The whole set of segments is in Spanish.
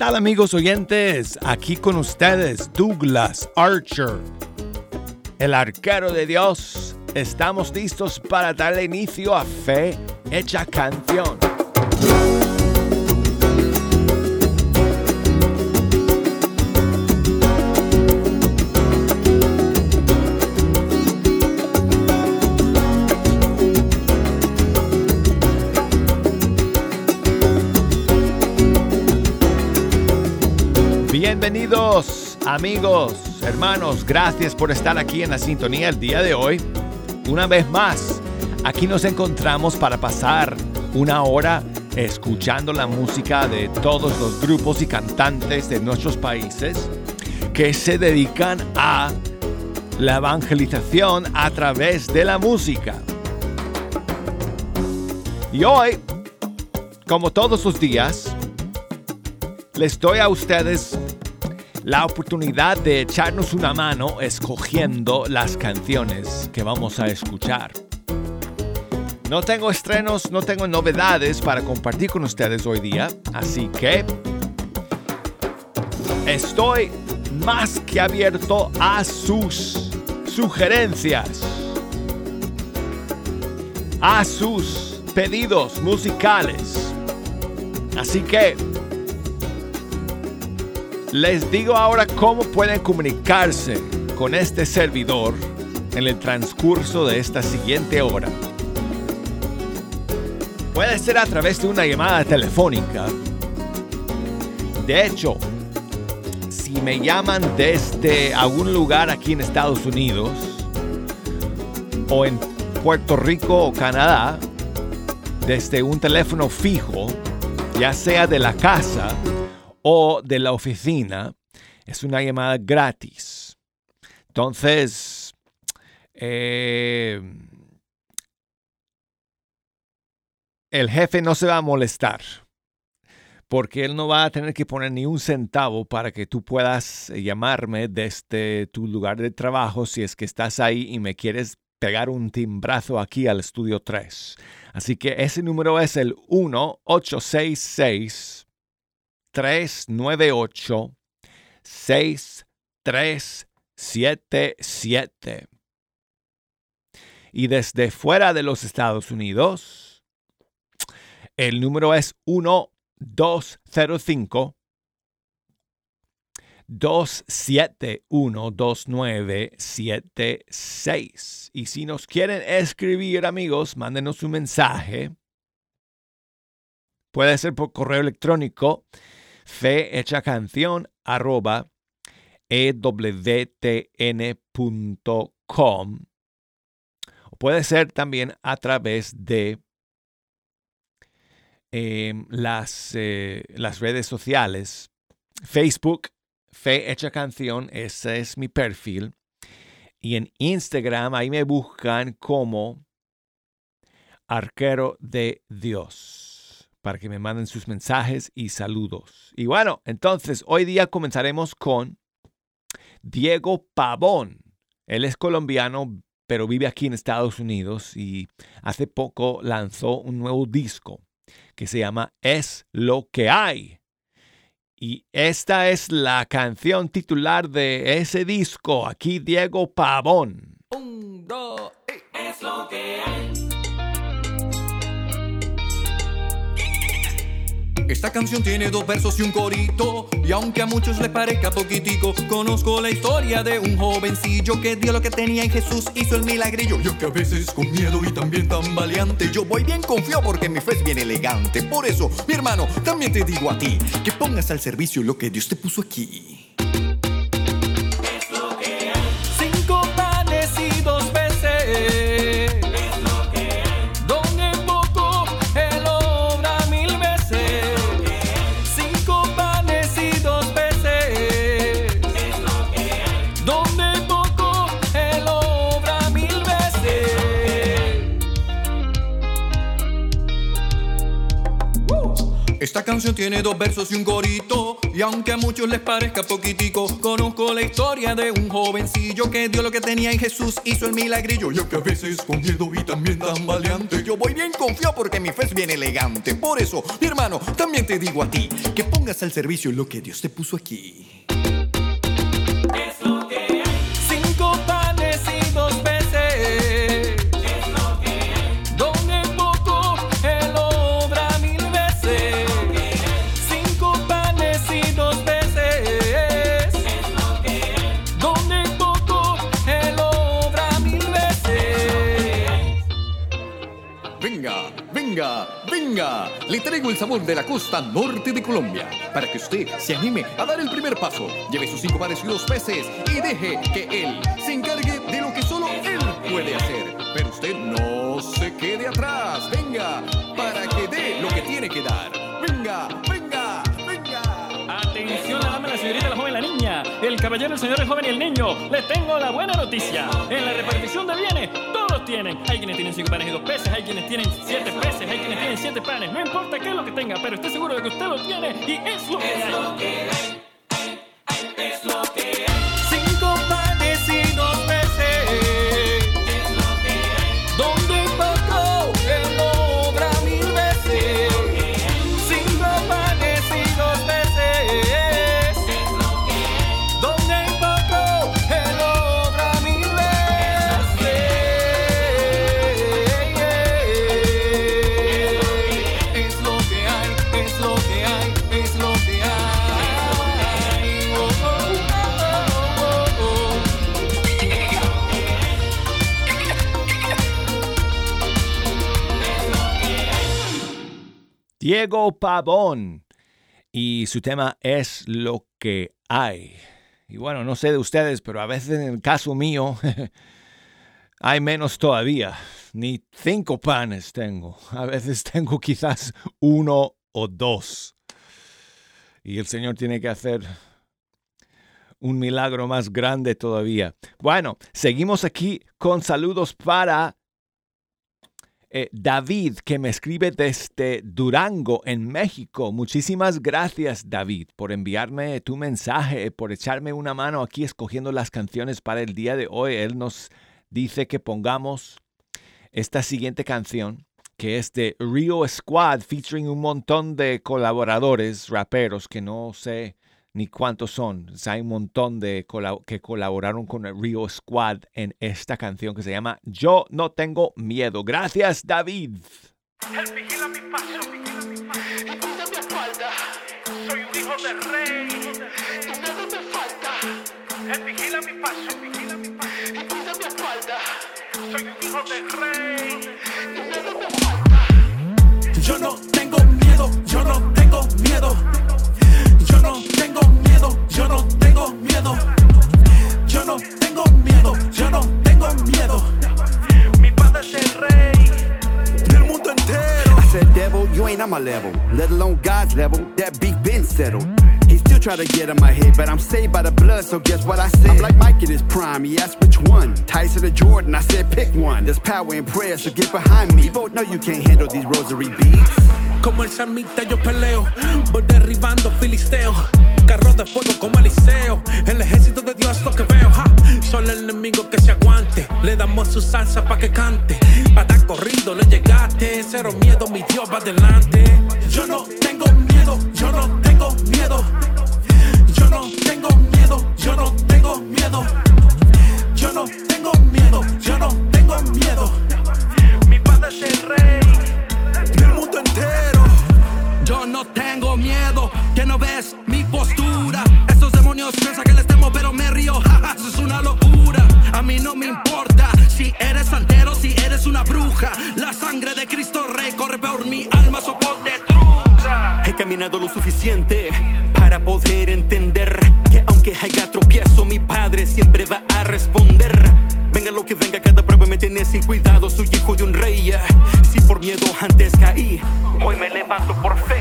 ¿Qué tal amigos oyentes? Aquí con ustedes Douglas Archer, el arquero de Dios. Estamos listos para darle inicio a Fe Hecha Canción. Bienvenidos amigos, hermanos, gracias por estar aquí en la sintonía el día de hoy. Una vez más, aquí nos encontramos para pasar una hora escuchando la música de todos los grupos y cantantes de nuestros países que se dedican a la evangelización a través de la música. Y hoy, como todos los días, les doy a ustedes la oportunidad de echarnos una mano escogiendo las canciones que vamos a escuchar. No tengo estrenos, no tengo novedades para compartir con ustedes hoy día, así que estoy más que abierto a sus sugerencias, a sus pedidos musicales. Así que les digo ahora cómo pueden comunicarse con este servidor en el transcurso de esta siguiente hora. Puede ser a través de una llamada telefónica. De hecho, si me llaman desde algún lugar aquí en Estados Unidos o en Puerto Rico o Canadá, desde un teléfono fijo, ya sea de la casa, o de la oficina, es una llamada gratis. Entonces, eh, el jefe no se va a molestar porque él no va a tener que poner ni un centavo para que tú puedas llamarme desde tu lugar de trabajo si es que estás ahí y me quieres pegar un timbrazo aquí al estudio 3. Así que ese número es el 1866 398 6377. Y desde fuera de los Estados Unidos, el número es 1205 271 2976. Y si nos quieren escribir, amigos, mándenos un mensaje. Puede ser por correo electrónico fe hecha canción arroba ewtn.com. Puede ser también a través de em, las, eh, las redes sociales. Facebook, Fe Canción, ese es mi perfil. Y en Instagram, ahí me buscan como Arquero de Dios para que me manden sus mensajes y saludos. Y bueno, entonces hoy día comenzaremos con Diego Pavón. Él es colombiano, pero vive aquí en Estados Unidos y hace poco lanzó un nuevo disco que se llama Es lo que hay. Y esta es la canción titular de ese disco. Aquí Diego Pavón. Un, dos, es lo que hay. Esta canción tiene dos versos y un corito Y aunque a muchos les parezca poquitico Conozco la historia de un jovencillo Que dio lo que tenía en Jesús, hizo el milagrillo. Yo que a veces con miedo y también tan valiente Yo voy bien confío porque mi fe es bien elegante. Por eso, mi hermano, también te digo a ti Que pongas al servicio lo que Dios te puso aquí Esta canción tiene dos versos y un corito. Y aunque a muchos les parezca poquitico, conozco la historia de un jovencillo que dio lo que tenía en Jesús, hizo el milagrillo. Yo que a veces con miedo y también tan valiente. Yo voy bien confiado porque mi fe es bien elegante. Por eso, mi hermano, también te digo a ti que pongas al servicio lo que Dios te puso aquí. Traigo el sabor de la costa norte de Colombia para que usted se anime a dar el primer paso. Lleve sus cinco pares y dos peces y deje que él se encargue de lo que solo él puede hacer. Pero usted no se quede atrás. Caballero, el señor, el joven y el niño. Les tengo la buena noticia. En la repartición de bienes, todos tienen. Hay quienes tienen cinco panes y dos peces, hay quienes tienen siete peces, hay quienes tienen siete panes. No importa qué es lo que tenga, pero esté seguro de que usted lo tiene y es lo que hay. Cinco Diego Pavón. Y su tema es lo que hay. Y bueno, no sé de ustedes, pero a veces en el caso mío hay menos todavía. Ni cinco panes tengo. A veces tengo quizás uno o dos. Y el Señor tiene que hacer un milagro más grande todavía. Bueno, seguimos aquí con saludos para eh, David, que me escribe desde Durango, en México. Muchísimas gracias, David, por enviarme tu mensaje, por echarme una mano aquí escogiendo las canciones para el día de hoy. Él nos dice que pongamos esta siguiente canción, que es de Rio Squad, featuring un montón de colaboradores, raperos, que no sé ni cuántos son. O sea, hay un montón de colab- que colaboraron con el Rio Squad en esta canción que se llama Yo no tengo miedo. Gracias, David. Él vigila mi paso, vigila mi paso. Y cuida mi espalda. Soy un hijo del rey. Y nada me falta. Él vigila mi paso, vigila mi paso. Y cuida mi espalda. Soy un hijo del rey. Y nada me falta. Yo no tengo miedo, yo no tengo miedo. I said, devil, you ain't on my level, let alone God's level. That beef been settled. He still try to get in my head, but I'm saved by the blood, so guess what I said? I'm like Mike in his prime, he asked which one. Tyson or Jordan, I said pick one. There's power in prayer, so get behind me. Both know you can't handle these rosary beads. Como el samita yo peleo, voy derribando filisteos. Carros de fuego como Eliseo. El ejército de Dios lo que veo. ja. Solo el enemigo que se aguante. Le damos su salsa pa' que cante. Para corrido le llegaste. Cero miedo, mi Dios va adelante. Yo no tengo miedo, yo no tengo miedo. Yo no tengo miedo, yo no tengo miedo. Yo no tengo miedo, yo no no ves mi postura. Esos demonios piensan que les temo, pero me río. jaja, Eso es una locura. A mí no me importa si eres santero, si eres una bruja. La sangre de Cristo Rey corre por mi alma, soporte He caminado lo suficiente para poder entender que aunque haya tropiezo, mi padre siempre va a responder. Venga lo que venga, cada prueba me tiene sin cuidado. Soy hijo de un rey. Si por miedo antes caí, hoy me levanto por fe.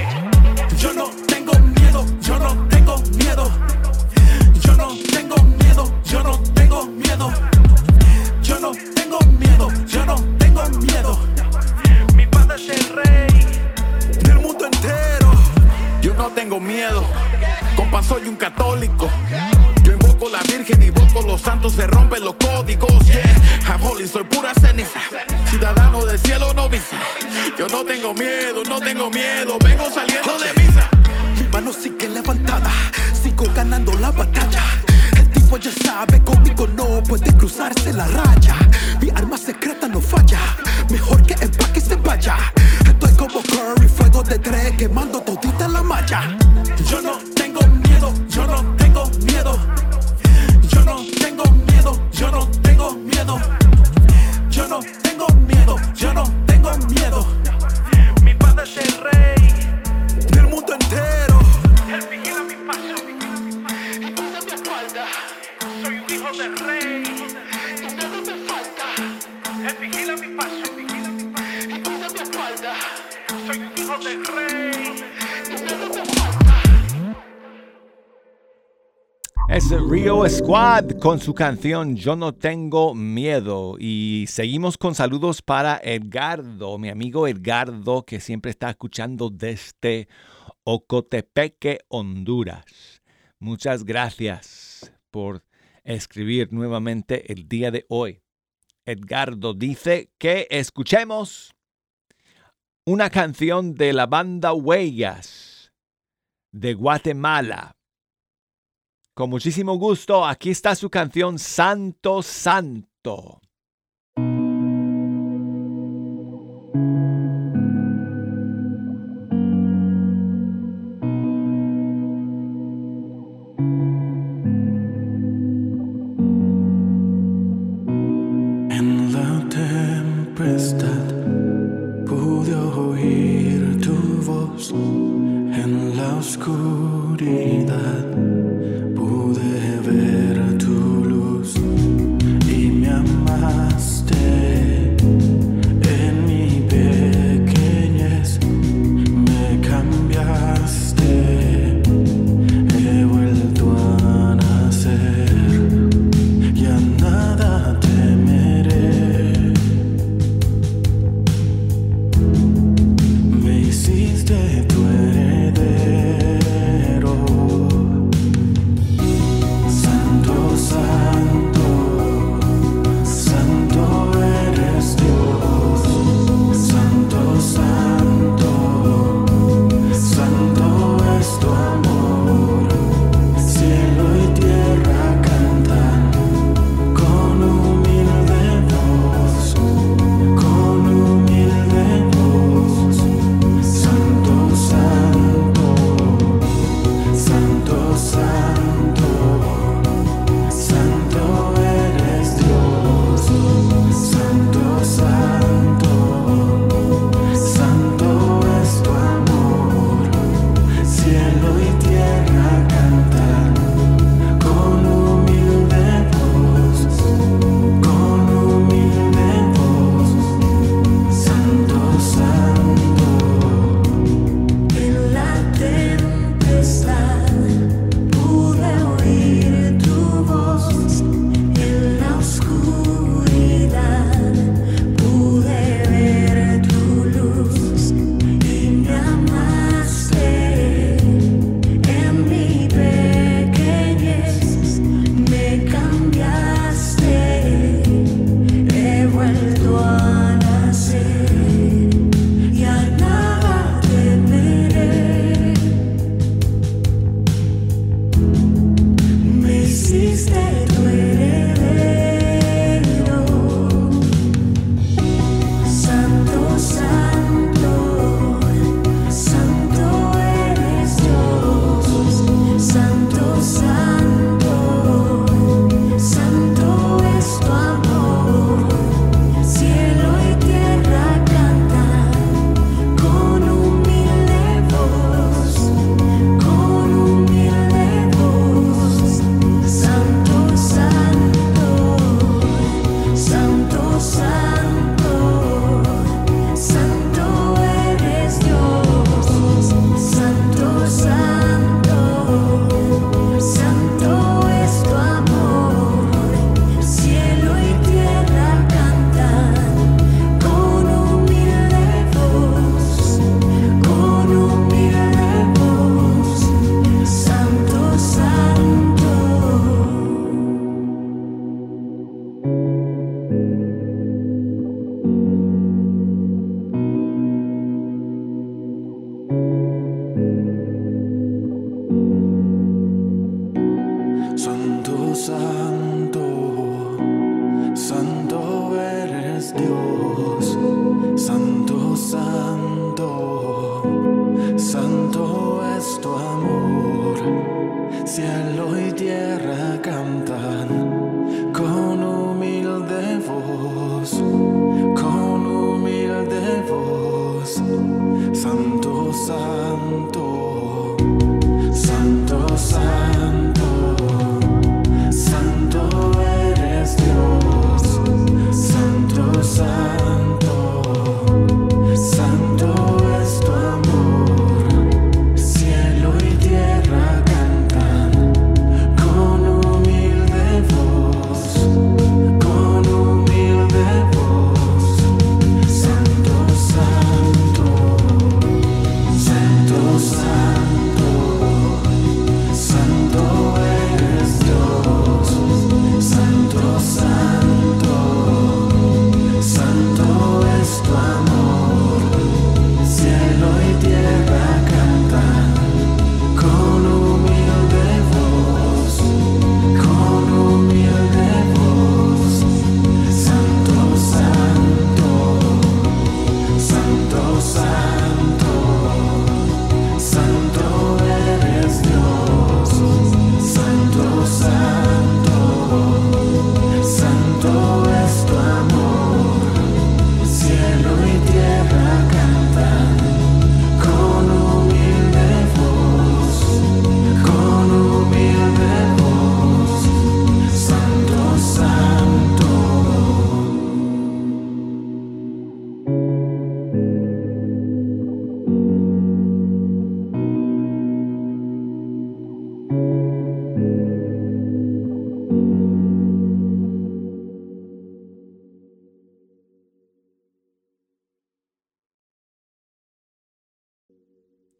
Con su canción Yo no tengo miedo y seguimos con saludos para Edgardo, mi amigo Edgardo que siempre está escuchando desde Ocotepeque, Honduras. Muchas gracias por escribir nuevamente el día de hoy. Edgardo dice que escuchemos una canción de la banda Huellas de Guatemala con muchísimo gusto, aquí está su canción Santo Santo.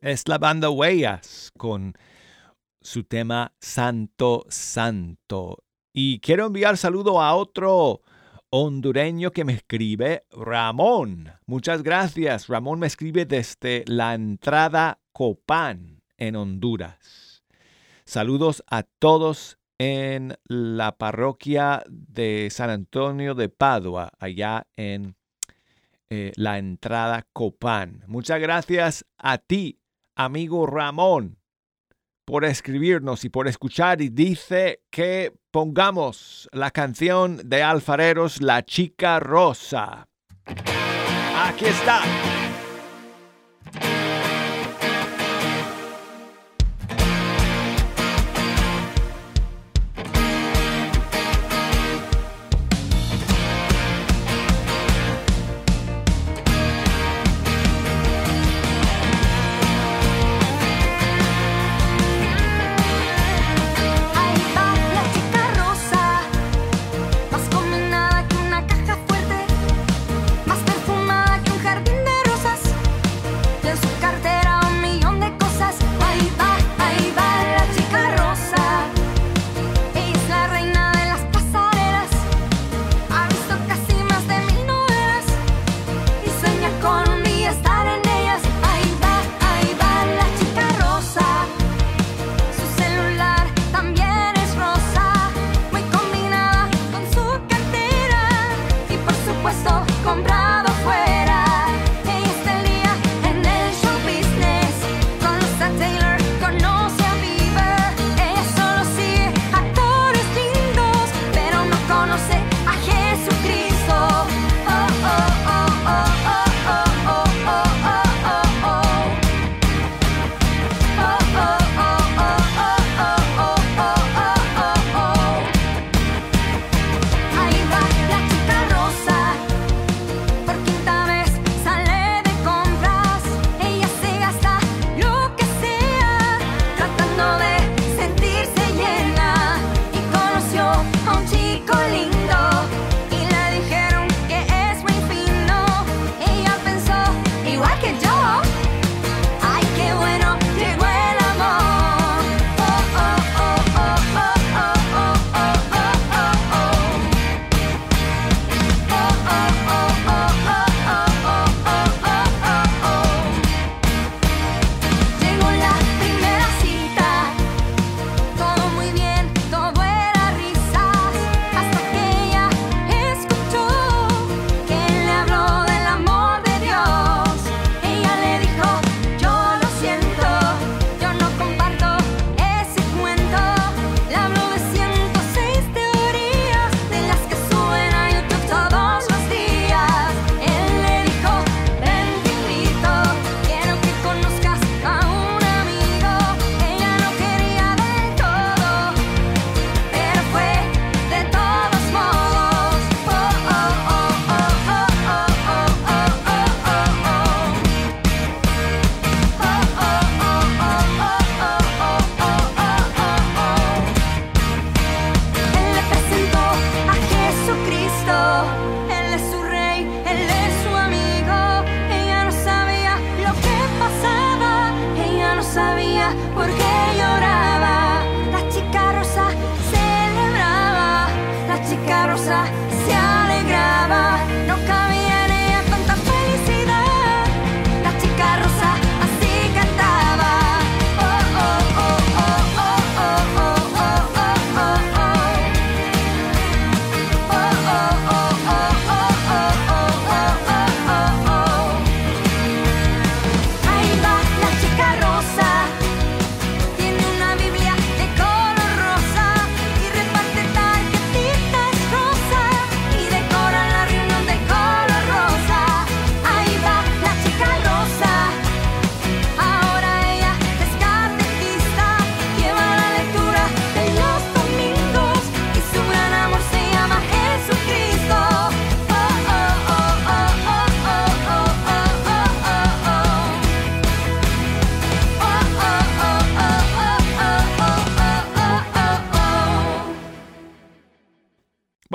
Es la banda Huellas con su tema Santo Santo. Y quiero enviar saludo a otro hondureño que me escribe, Ramón. Muchas gracias. Ramón me escribe desde la entrada Copán en Honduras. Saludos a todos en la parroquia de San Antonio de Padua, allá en eh, la entrada Copán. Muchas gracias a ti, amigo Ramón, por escribirnos y por escuchar. Y dice que pongamos la canción de Alfareros, La Chica Rosa. Aquí está.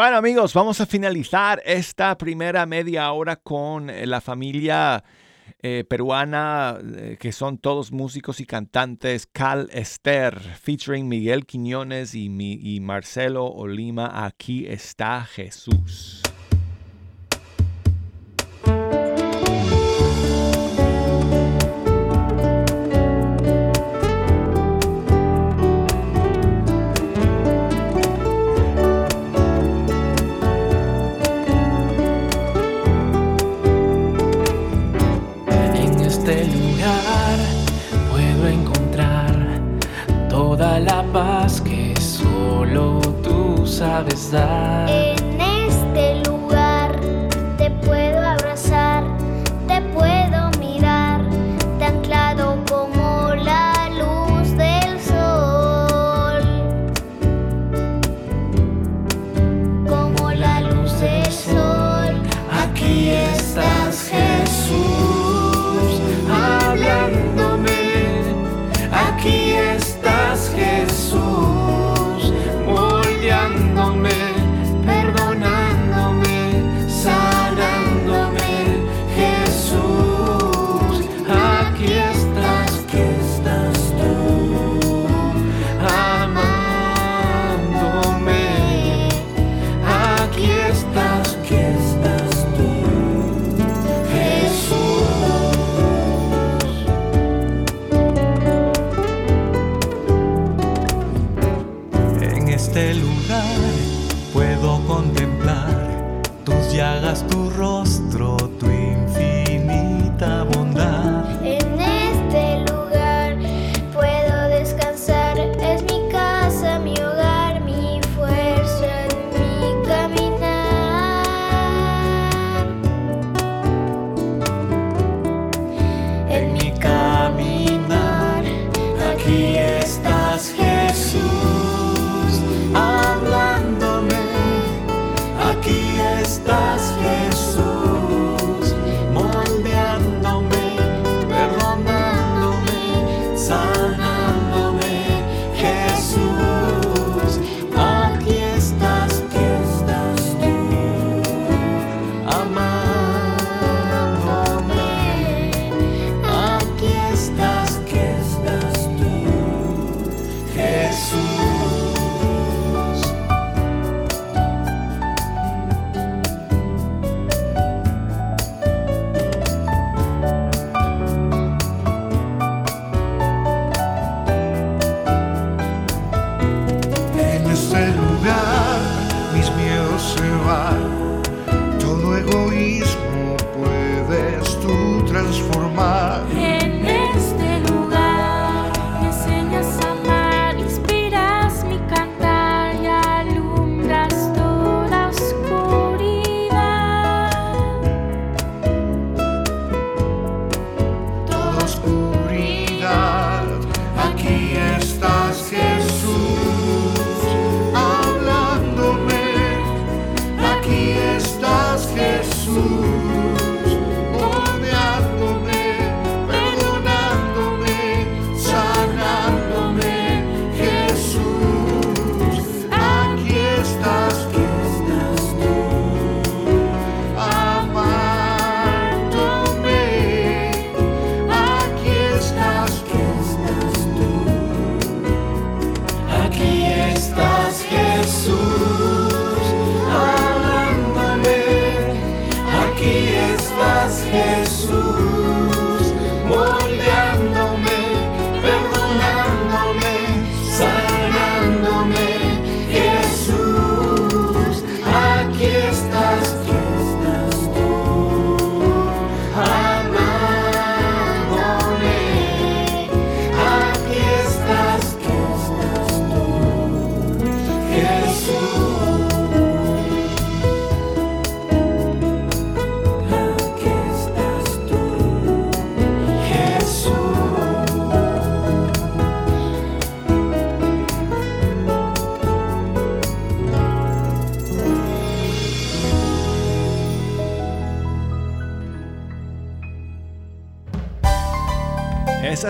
Bueno amigos, vamos a finalizar esta primera media hora con eh, la familia eh, peruana eh, que son todos músicos y cantantes Cal Esther, featuring Miguel Quiñones y, mi, y Marcelo Olima. Aquí está Jesús. escravizar. É.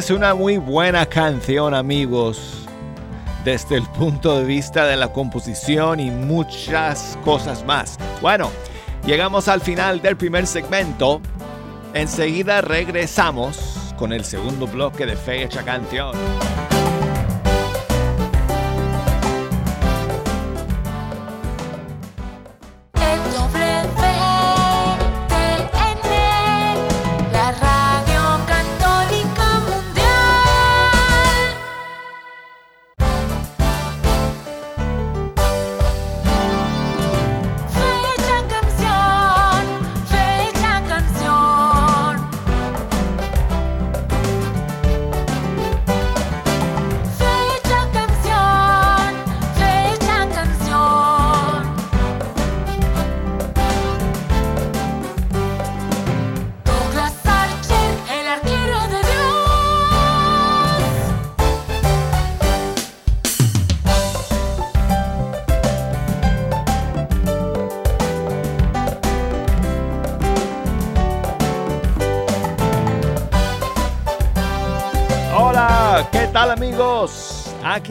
es una muy buena canción, amigos, desde el punto de vista de la composición y muchas cosas más. Bueno, llegamos al final del primer segmento. Enseguida regresamos con el segundo bloque de Fecha Canción.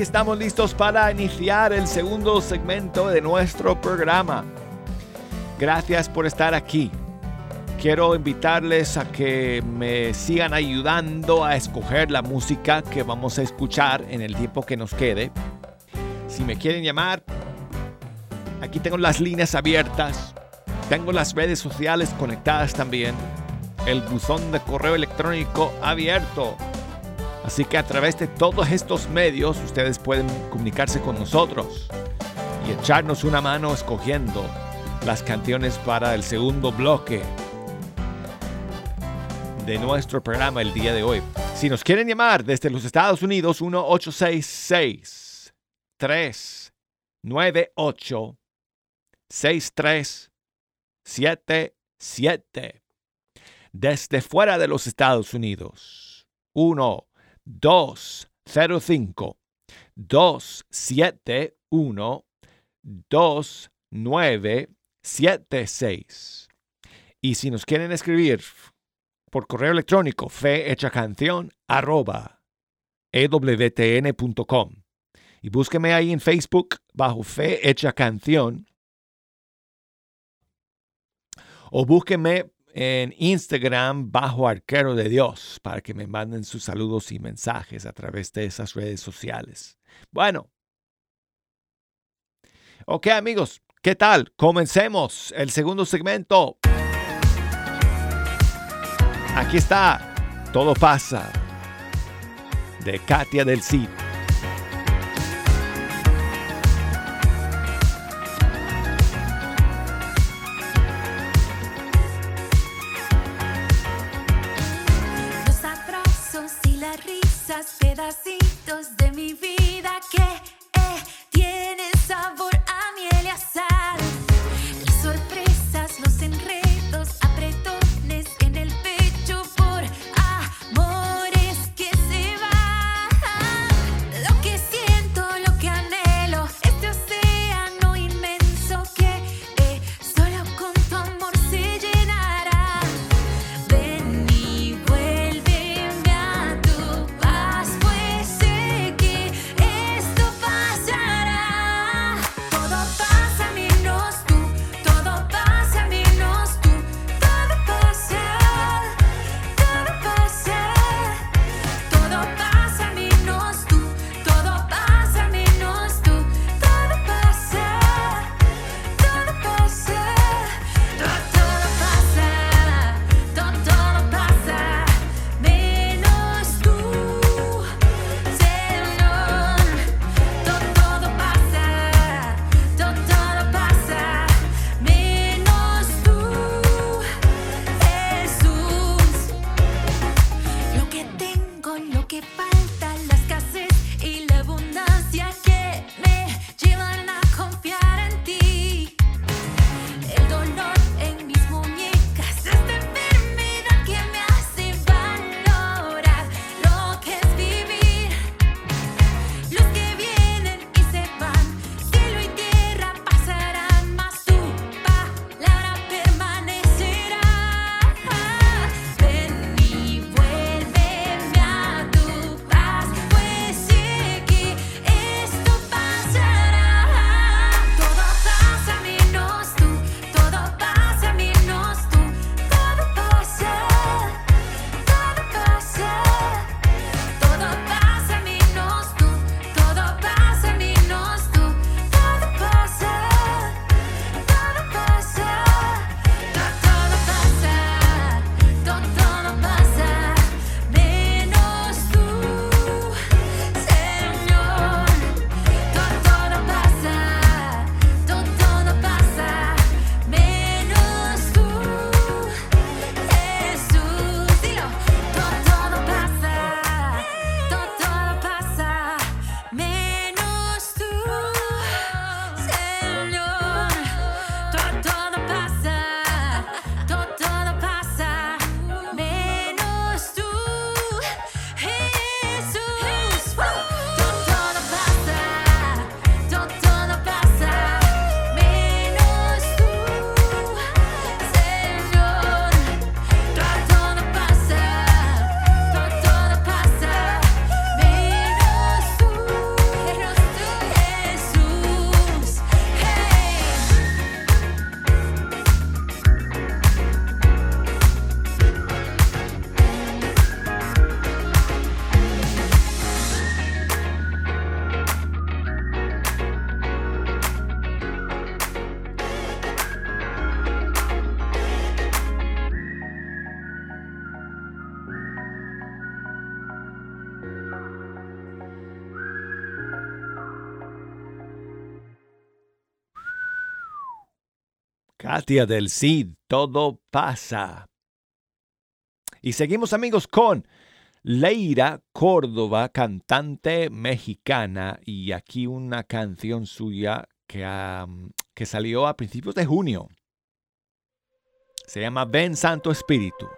Estamos listos para iniciar el segundo segmento de nuestro programa. Gracias por estar aquí. Quiero invitarles a que me sigan ayudando a escoger la música que vamos a escuchar en el tiempo que nos quede. Si me quieren llamar, aquí tengo las líneas abiertas. Tengo las redes sociales conectadas también. El buzón de correo electrónico abierto. Así que a través de todos estos medios ustedes pueden comunicarse con nosotros y echarnos una mano escogiendo las canciones para el segundo bloque de nuestro programa el día de hoy. Si nos quieren llamar desde los Estados Unidos, 1-866 398 6377. Desde fuera de los Estados Unidos, 1 205 271 2976. Y si nos quieren escribir por correo electrónico, fehechacanción arroba ewtn.com. Y búsqueme ahí en Facebook bajo Fe Hecha Canción. O búsqueme en Instagram bajo Arquero de Dios para que me manden sus saludos y mensajes a través de esas redes sociales. Bueno. Ok amigos, ¿qué tal? Comencemos el segundo segmento. Aquí está, todo pasa, de Katia del Cid. Katia del Cid, todo pasa. Y seguimos amigos con Leira Córdoba, cantante mexicana, y aquí una canción suya que, que salió a principios de junio. Se llama Ven Santo Espíritu.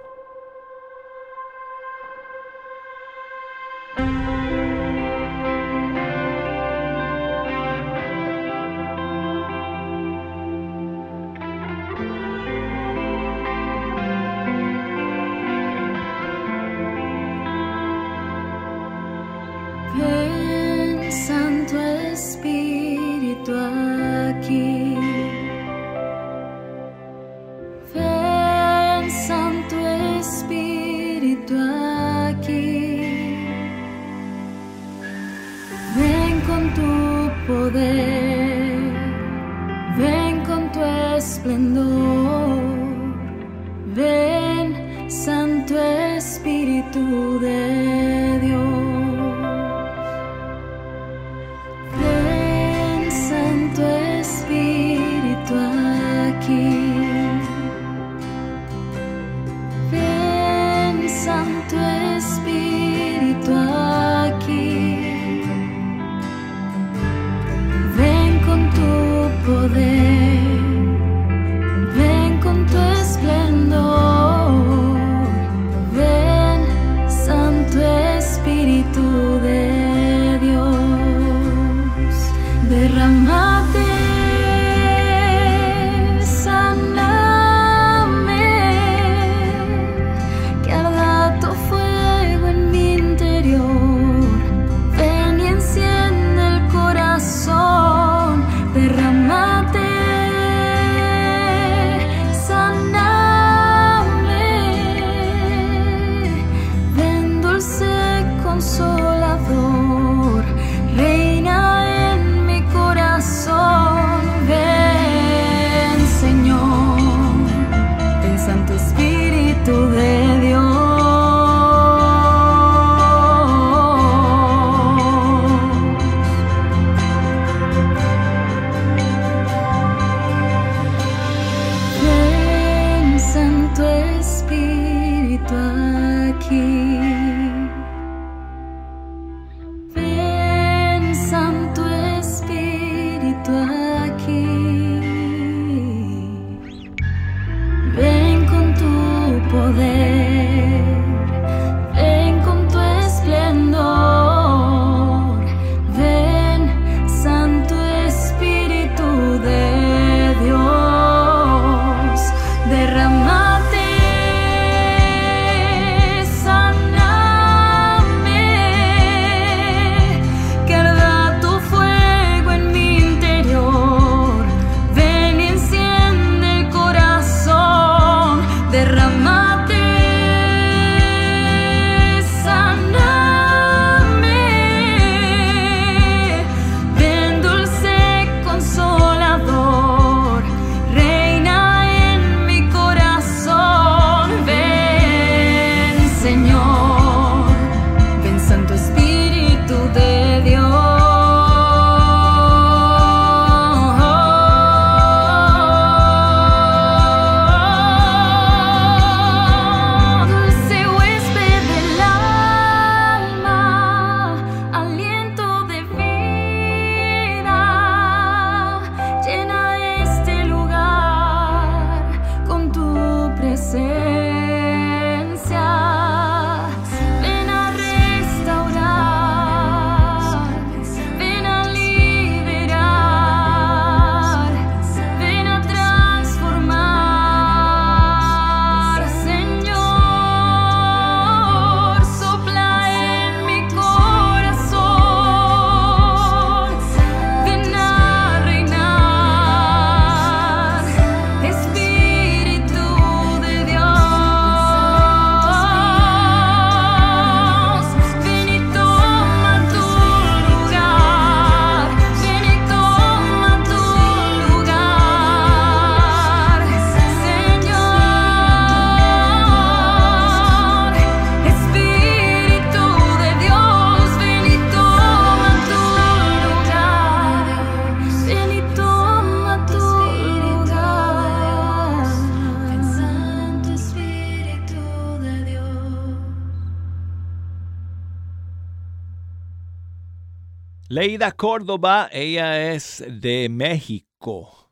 Córdoba, ella es de México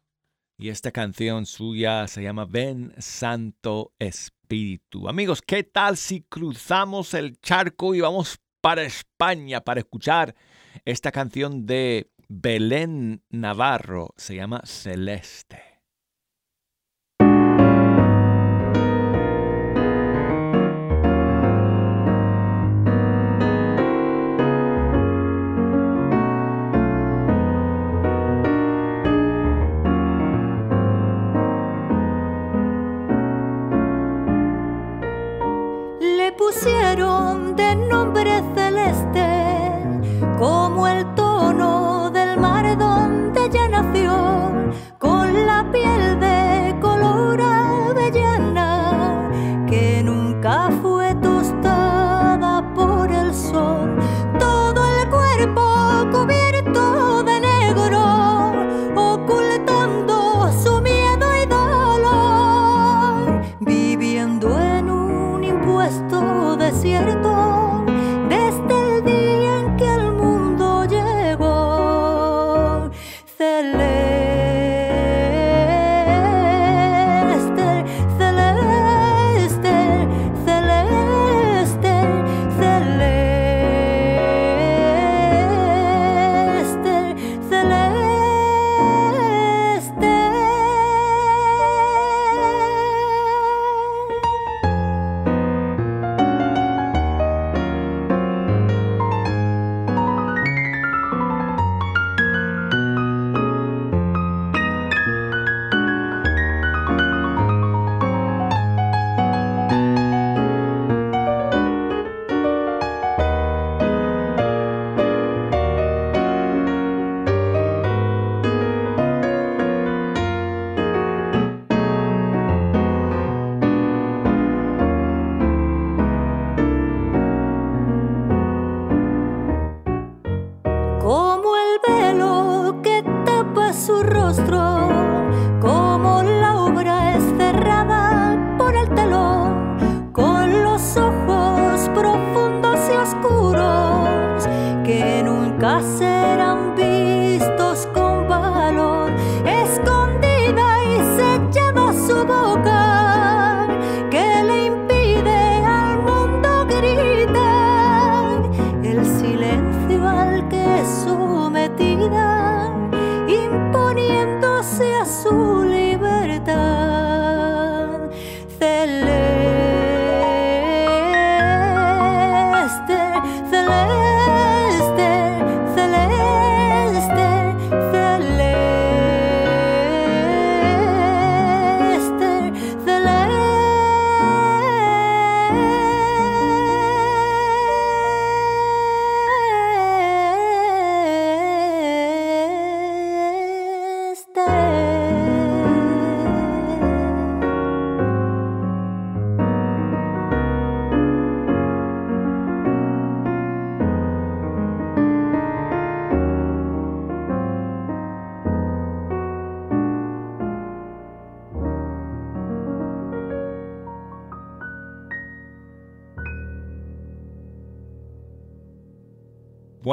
y esta canción suya se llama Ven Santo Espíritu. Amigos, ¿qué tal si cruzamos el charco y vamos para España para escuchar esta canción de Belén Navarro? Se llama Celeste.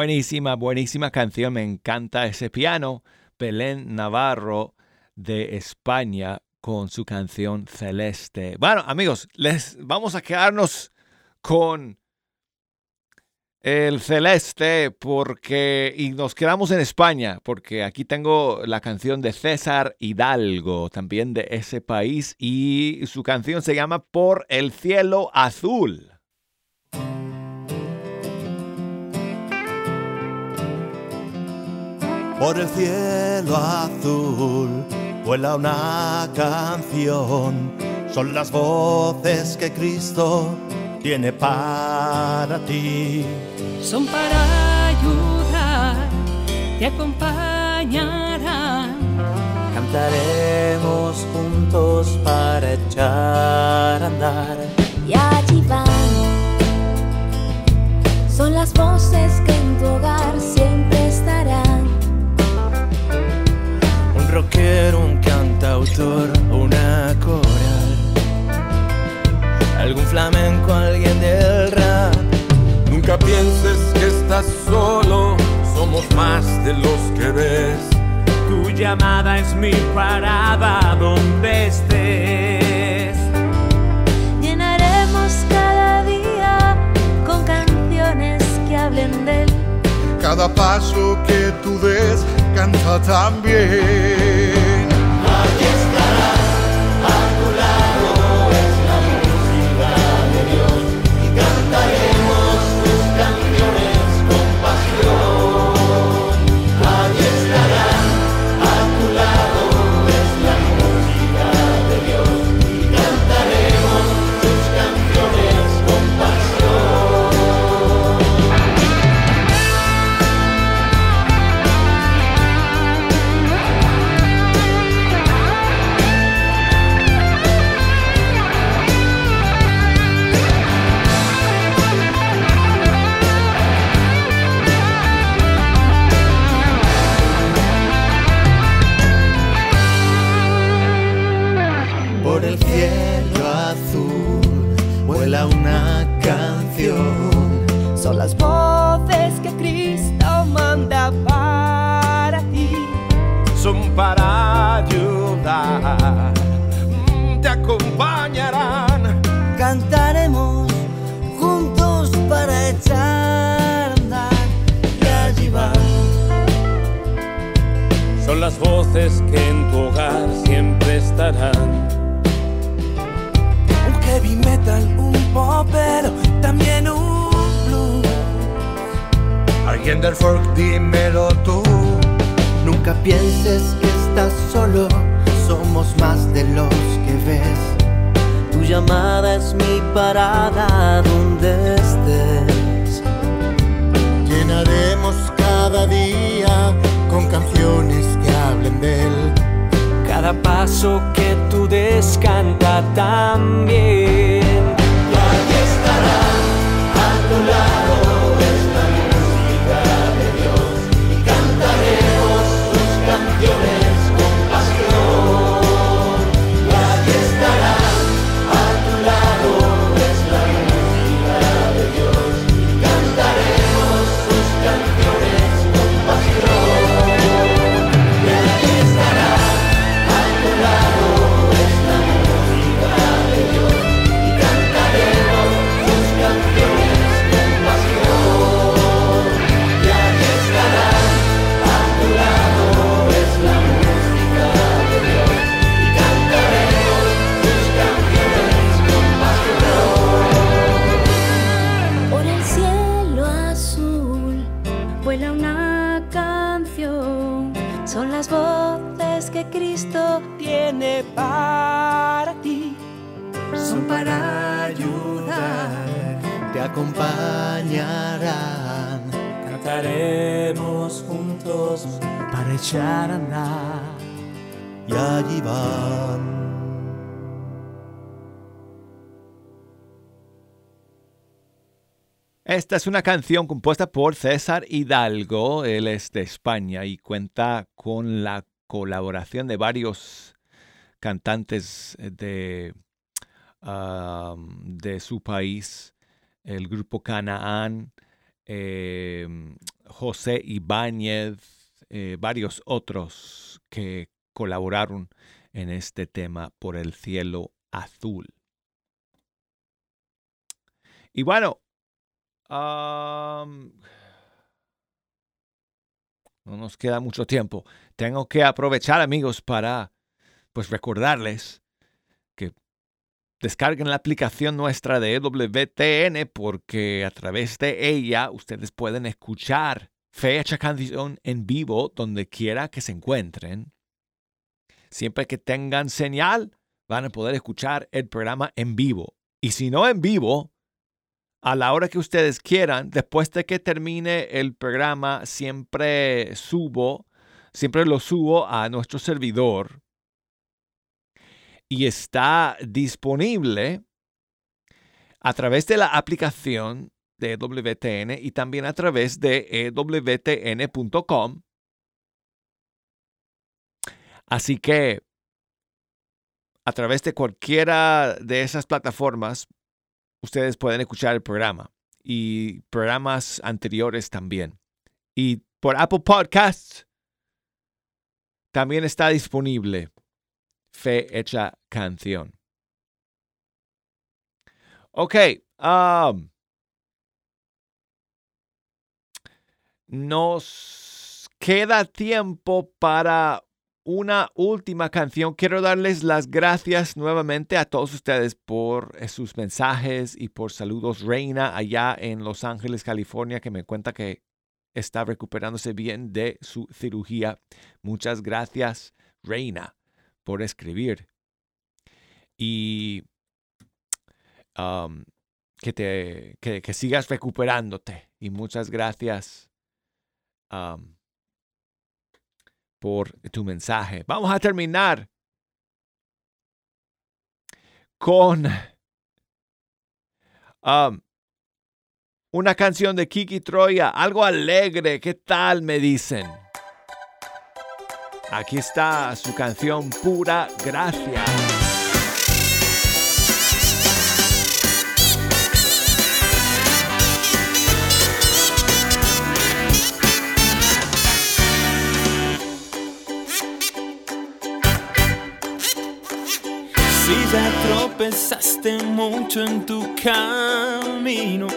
Buenísima, buenísima canción. Me encanta ese piano. Belén Navarro de España con su canción Celeste. Bueno, amigos, les vamos a quedarnos con el Celeste porque y nos quedamos en España porque aquí tengo la canción de César Hidalgo, también de ese país y su canción se llama Por el cielo azul. Por el cielo azul vuela una canción. Son las voces que Cristo tiene para ti. son para ayudar, te acompañarán. Cantaremos juntos para echar a andar. Y allí van. Son las voces que en tu hogar siempre rockero, un cantautor, una coral. Algún flamenco, alguien del rap. Nunca pienses que estás solo, somos llamada es mi parada donde estés. Llenaremos cada día con canciones que hablen de él. Cada paso que tú des, canta también. Esta es una canción compuesta por César Hidalgo, él es de España y cuenta con la colaboración de varios cantantes de, de su país, el grupo Canaán, eh, José Ibáñez, eh, varios otros que colaboraron en este tema por el cielo azul. Y bueno, no nos queda mucho tiempo. Tengo que aprovechar, amigos, para pues recordarles que descarguen la aplicación nuestra de EWTN porque a través de ella ustedes pueden escuchar fecha canción en vivo donde quiera que se encuentren. Siempre que tengan señal, van a poder escuchar el programa en vivo. Y si no en vivo, a la hora que ustedes quieran, después de que termine el programa, siempre subo, siempre lo subo a nuestro servidor y está disponible a través de la aplicación de WTN y también a través de ewtn.com. Así que a través de cualquiera de esas plataformas, ustedes pueden escuchar el programa y programas anteriores también. Y por Apple Podcasts, también está disponible Fe Hecha Canción. Ok. um, nos queda tiempo para una última canción. Quiero darles las gracias nuevamente a todos ustedes por eh, sus mensajes y por saludos. Reina allá en Los Ángeles, California, que me cuenta que está recuperándose bien de su cirugía. Muchas gracias, Reina, por escribir. Y um, que, te, que, sigas recuperándote. Y muchas gracias por tu mensaje. Vamos a terminar con um, una canción de Kiki Troya, algo alegre. ¿Qué tal me dicen? Aquí está su canción Pura Gracia. Si ya tropezaste mucho en tu camino,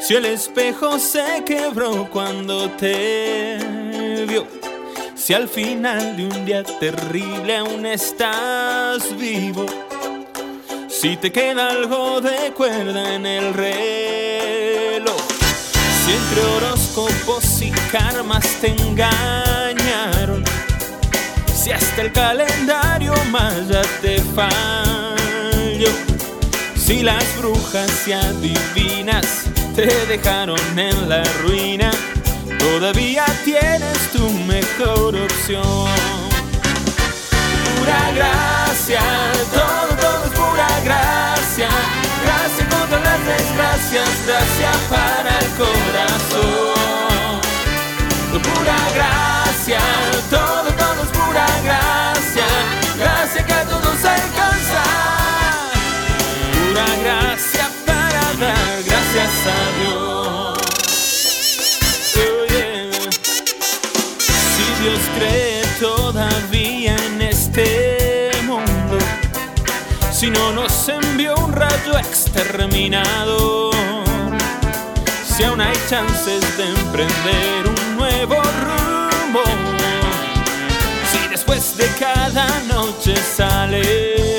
si el espejo se quebró cuando te vio, si al final de un día terrible aún estás vivo, si te queda algo de cuerda en el reloj, si entre horóscopos y karmas te engañaron. Si hasta el calendario maya te falló, si las brujas y adivinas te dejaron en la ruina, todavía tienes tu mejor opción. Pura gracia, todo, todo es pura gracia. Gracia contra las desgracias, gracia para el corazón. Pura gracia, todo, pura gracia. Gracia que a todos alcanza. Pura gracia para dar gracias a Dios. Si Dios cree todavía en este mundo, si no nos envió un rayo exterminador, si aún hay chances de emprender un nuevo rumbo, de cada noche sale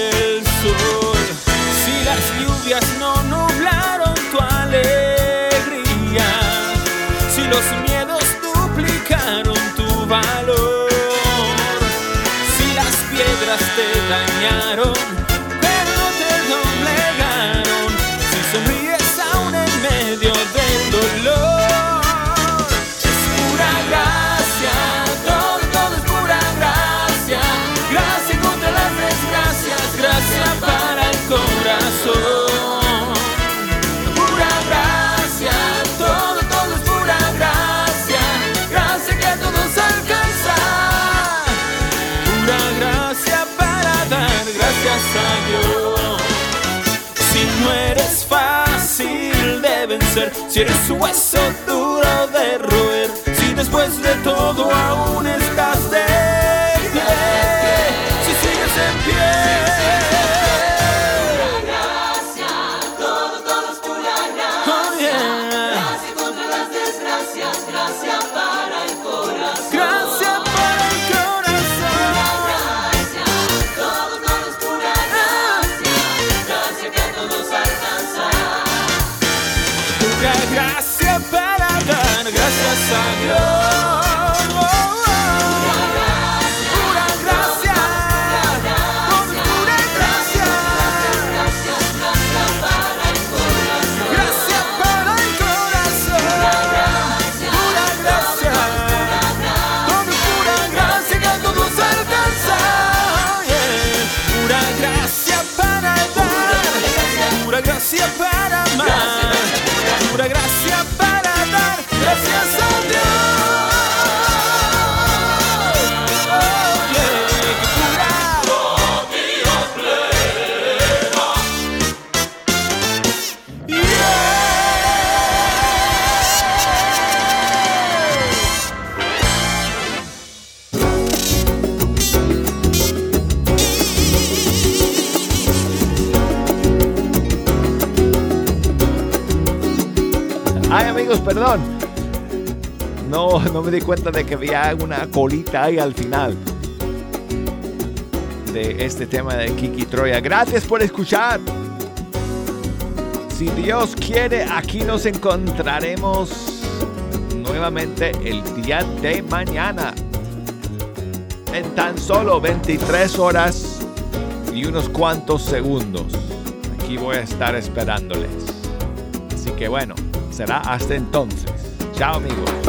SOS me di cuenta de que había una colita ahí al final de este tema de Kiki Troya. Gracias por escuchar. Si Dios quiere, aquí nos encontraremos nuevamente el día de mañana. En tan solo 23 horas y unos cuantos segundos. Aquí voy a estar esperándoles. Así que bueno, será hasta entonces. Chao amigos.